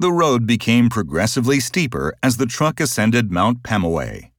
The road became progressively steeper as the truck ascended Mount Pemaway.